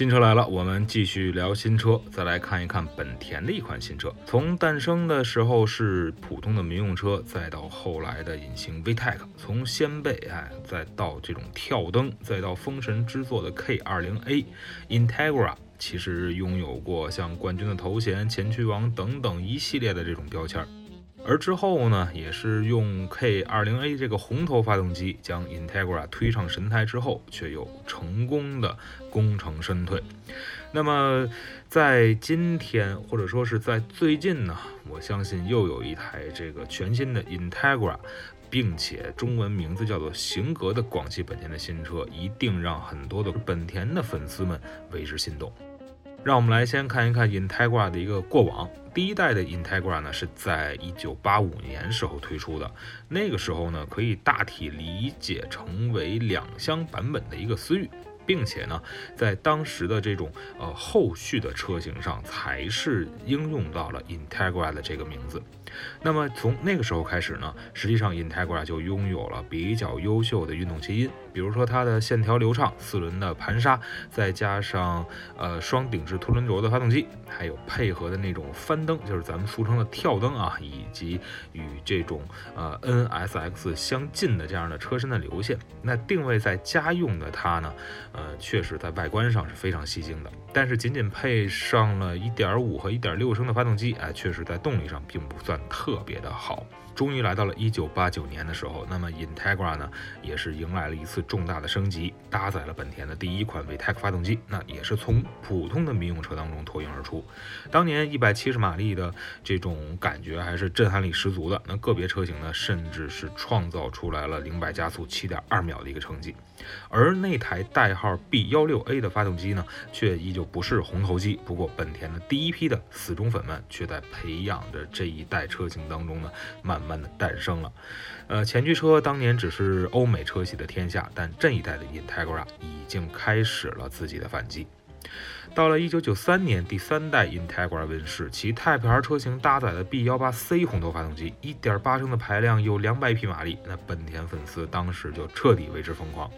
新车来了，我们继续聊新车，再来看一看本田的一款新车。从诞生的时候是普通的民用车，再到后来的隐形 VTEC，从掀背哎，再到这种跳灯，再到封神之作的 K20A，Integra 其实拥有过像冠军的头衔、前驱王等等一系列的这种标签儿。而之后呢，也是用 K20A 这个红头发动机将 Integra 推上神台之后，却又成功的功成身退。那么在今天或者说是在最近呢，我相信又有一台这个全新的 Integra，并且中文名字叫做型格的广汽本田的新车，一定让很多的本田的粉丝们为之心动。让我们来先看一看 Integra 的一个过往。第一代的 Integra 呢是在一九八五年时候推出的，那个时候呢可以大体理解成为两厢版本的一个思域，并且呢在当时的这种呃后续的车型上才是应用到了 Integra 的这个名字。那么从那个时候开始呢，实际上 Integra 就拥有了比较优秀的运动基因，比如说它的线条流畅，四轮的盘刹，再加上呃双顶置凸轮轴的发动机，还有配合的那种翻灯，就是咱们俗称的跳灯啊，以及与这种呃 NSX 相近的这样的车身的流线，那定位在家用的它呢，呃确实在外观上是非常吸睛的，但是仅仅配上了一点五和一点六升的发动机，哎，确实在动力上并不算。特别的好，终于来到了一九八九年的时候，那么 Integra 呢也是迎来了一次重大的升级，搭载了本田的第一款 VTEC 发动机，那也是从普通的民用车当中脱颖而出。当年一百七十马力的这种感觉还是震撼力十足的，那个别车型呢甚至是创造出来了零百加速七点二秒的一个成绩。而那台代号 B 幺六 A 的发动机呢，却依旧不是红头机。不过，本田的第一批的死忠粉们却在培养着这一代车型当中呢，慢慢的诞生了。呃，前驱车当年只是欧美车系的天下，但这一代的 Integra 已经开始了自己的反击。到了一九九三年，第三代 Integra 问世，其 Type R 车型搭载的 B 幺八 C 红头发动机，一点八升的排量，有两百匹马力。那本田粉丝当时就彻底为之疯狂。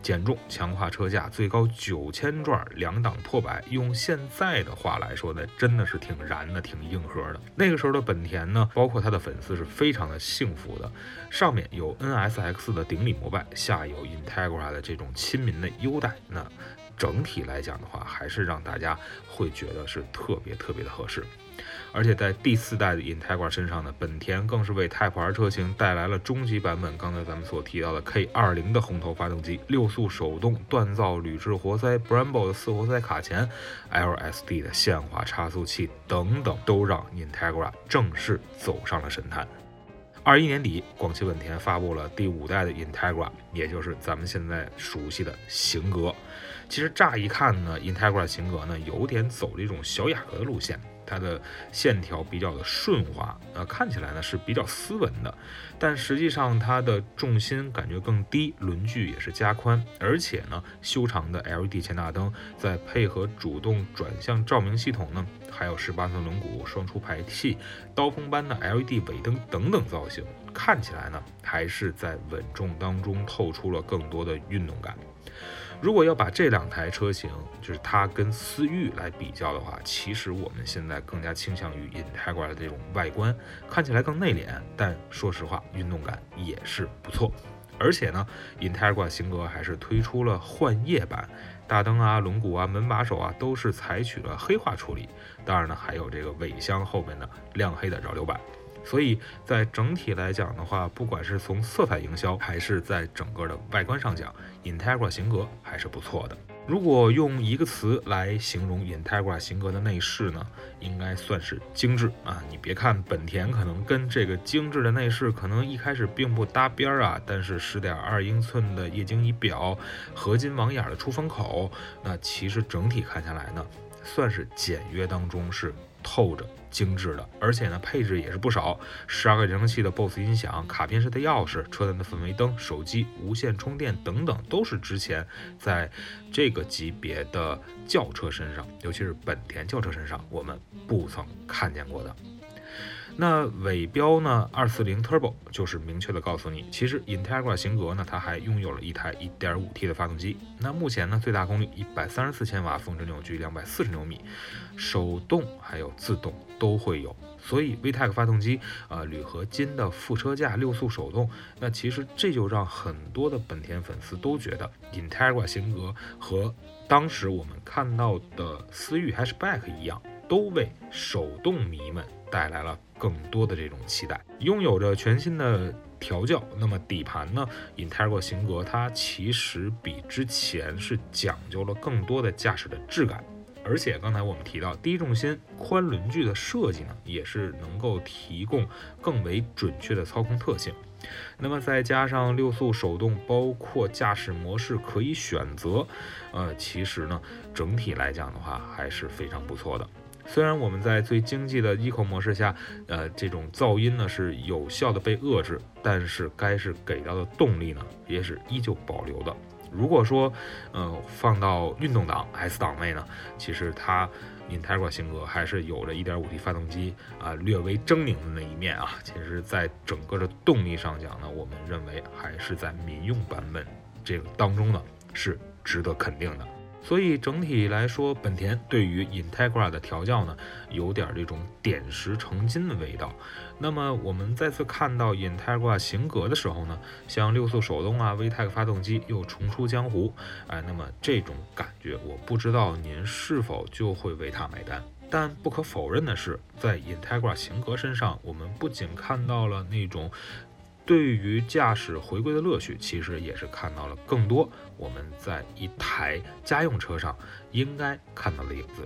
减重、强化车架，最高九千转，两档破百。用现在的话来说呢，真的是挺燃的，挺硬核的。那个时候的本田呢，包括他的粉丝是非常的幸福的。上面有 NSX 的顶礼膜拜，下有 Integra 的这种亲民的优待。那整体来讲的话，还是让大家会觉得是特别特别的合适，而且在第四代的 Integra 身上呢，本田更是为 Type R 车型带来了终极版本。刚才咱们所提到的 K20 的红头发动机、六速手动锻造铝制活塞、Brembo 的四活塞卡钳、LSD 的限滑差速器等等，都让 Integra 正式走上了神坛。二一年底，广汽本田发布了第五代的 Integra，也就是咱们现在熟悉的型格。其实乍一看呢，Integra 型格呢有点走这种小雅阁的路线，它的线条比较的顺滑，呃，看起来呢是比较斯文的，但实际上它的重心感觉更低，轮距也是加宽，而且呢修长的 LED 前大灯，再配合主动转向照明系统呢，还有十八寸轮毂、双出排气、刀锋般的 LED 尾灯等等造型，看起来呢还是在稳重当中透出了更多的运动感。如果要把这两台车型，就是它跟思域来比较的话，其实我们现在更加倾向于 Integra 的这种外观，看起来更内敛，但说实话，运动感也是不错。而且呢，Integra 型格还是推出了幻夜版，大灯啊、轮毂啊、门把手啊都是采取了黑化处理，当然呢，还有这个尾箱后面的亮黑的扰流板。所以在整体来讲的话，不管是从色彩营销，还是在整个的外观上讲，Integra 型格还是不错的。如果用一个词来形容 Integra 型格的内饰呢，应该算是精致啊。你别看本田可能跟这个精致的内饰可能一开始并不搭边儿啊，但是十点二英寸的液晶仪表、合金网眼的出风口，那其实整体看下来呢，算是简约当中是透着。精致的，而且呢，配置也是不少，十二个扬声器的 BOSS 音响，卡片式的钥匙，车灯的氛围灯，手机无线充电等等，都是之前在这个级别的轿车身上，尤其是本田轿车身上，我们不曾看见过的。那尾标呢？二四零 Turbo 就是明确的告诉你，其实 Integra 型格呢，它还拥有了一台 1.5T 的发动机。那目前呢，最大功率134千瓦，峰值扭矩240牛米，手动还有自动都会有。所以 VTEC 发动机，呃，铝合金的副车架，六速手动。那其实这就让很多的本田粉丝都觉得 Integra 型格和当时我们看到的思域 Hatchback 一样，都为手动迷们带来了。更多的这种期待，拥有着全新的调教。那么底盘呢？Integra 型格它其实比之前是讲究了更多的驾驶的质感，而且刚才我们提到低重心宽轮距的设计呢，也是能够提供更为准确的操控特性。那么再加上六速手动，包括驾驶模式可以选择，呃，其实呢，整体来讲的话还是非常不错的。虽然我们在最经济的 Eco 模式下，呃，这种噪音呢是有效的被遏制，但是该是给到的动力呢也是依旧保留的。如果说，呃，放到运动档 S 档位呢，其实它 Integra 性格还是有着 1.5T 发动机啊，略微狰狞的那一面啊。其实，在整个的动力上讲呢，我们认为还是在民用版本这个当中呢是值得肯定的。所以整体来说，本田对于 Integra 的调教呢，有点这种点石成金的味道。那么我们再次看到 Integra 型格的时候呢，像六速手动啊，VTEC 发动机又重出江湖，哎，那么这种感觉，我不知道您是否就会为它买单。但不可否认的是，在 Integra 型格身上，我们不仅看到了那种。对于驾驶回归的乐趣，其实也是看到了更多我们在一台家用车上应该看到的影子。